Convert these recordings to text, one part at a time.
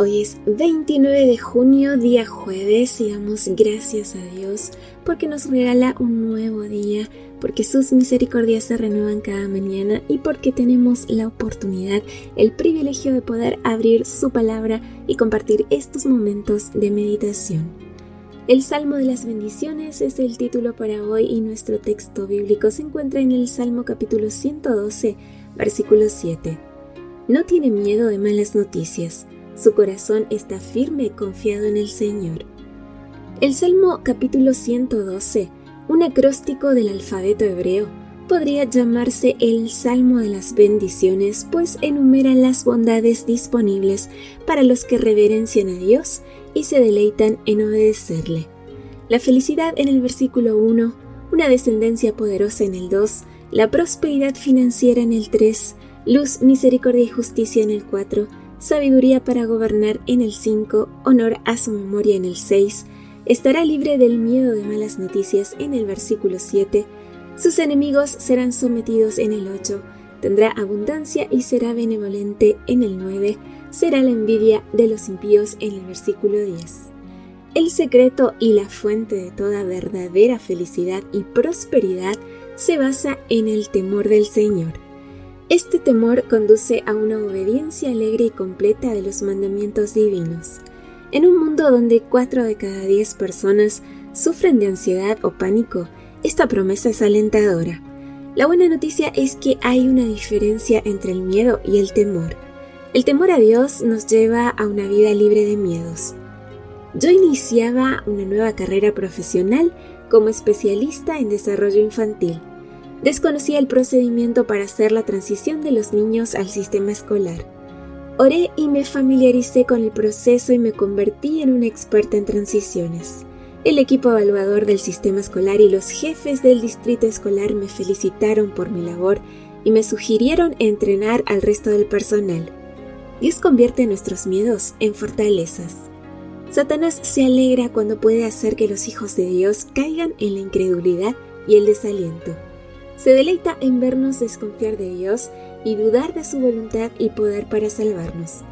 Hoy es 29 de junio, día jueves, y damos gracias a Dios porque nos regala un nuevo día, porque sus misericordias se renuevan cada mañana y porque tenemos la oportunidad, el privilegio de poder abrir su palabra y compartir estos momentos de meditación. El Salmo de las Bendiciones es el título para hoy y nuestro texto bíblico se encuentra en el Salmo capítulo 112, versículo 7. No tiene miedo de malas noticias, su corazón está firme y confiado en el Señor. El Salmo capítulo 112, un acróstico del alfabeto hebreo, podría llamarse el Salmo de las bendiciones, pues enumera las bondades disponibles para los que reverencian a Dios y se deleitan en obedecerle. La felicidad en el versículo 1, una descendencia poderosa en el 2, la prosperidad financiera en el 3, luz, misericordia y justicia en el 4, sabiduría para gobernar en el 5, honor a su memoria en el 6, estará libre del miedo de malas noticias en el versículo 7, sus enemigos serán sometidos en el 8, tendrá abundancia y será benevolente en el 9, será la envidia de los impíos en el versículo 10. El secreto y la fuente de toda verdadera felicidad y prosperidad se basa en el temor del Señor. Este temor conduce a una obediencia alegre y completa de los mandamientos divinos. En un mundo donde 4 de cada 10 personas sufren de ansiedad o pánico, esta promesa es alentadora. La buena noticia es que hay una diferencia entre el miedo y el temor. El temor a Dios nos lleva a una vida libre de miedos. Yo iniciaba una nueva carrera profesional como especialista en desarrollo infantil. Desconocía el procedimiento para hacer la transición de los niños al sistema escolar. Oré y me familiaricé con el proceso y me convertí en una experta en transiciones. El equipo evaluador del sistema escolar y los jefes del distrito escolar me felicitaron por mi labor y me sugirieron entrenar al resto del personal. Dios convierte nuestros miedos en fortalezas. Satanás se alegra cuando puede hacer que los hijos de Dios caigan en la incredulidad y el desaliento. Se deleita en vernos desconfiar de Dios y dudar de su voluntad y poder para salvarnos.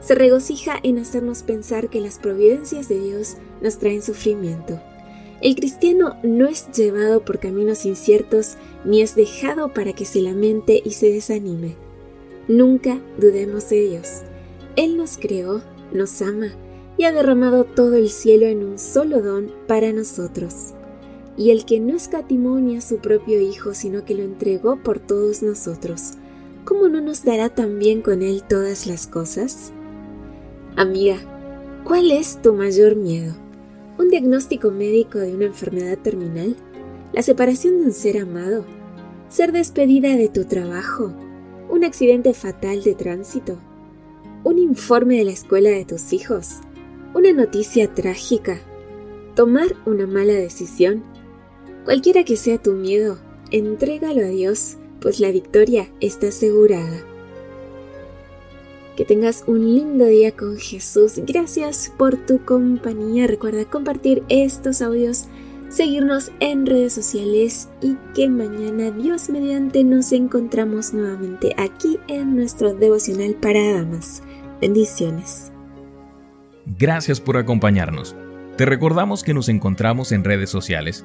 Se regocija en hacernos pensar que las providencias de Dios nos traen sufrimiento. El cristiano no es llevado por caminos inciertos ni es dejado para que se lamente y se desanime. Nunca dudemos de Dios. Él nos creó, nos ama y ha derramado todo el cielo en un solo don para nosotros. Y el que no escatimó ni a su propio Hijo, sino que lo entregó por todos nosotros, ¿cómo no nos dará también con Él todas las cosas? Amiga, ¿cuál es tu mayor miedo? ¿Un diagnóstico médico de una enfermedad terminal? ¿La separación de un ser amado? ¿Ser despedida de tu trabajo? ¿Un accidente fatal de tránsito? ¿Un informe de la escuela de tus hijos? ¿Una noticia trágica? ¿Tomar una mala decisión? Cualquiera que sea tu miedo, entrégalo a Dios pues la victoria está asegurada. Que tengas un lindo día con Jesús. Gracias por tu compañía. Recuerda compartir estos audios, seguirnos en redes sociales y que mañana, Dios mediante, nos encontramos nuevamente aquí en nuestro devocional para damas. Bendiciones. Gracias por acompañarnos. Te recordamos que nos encontramos en redes sociales.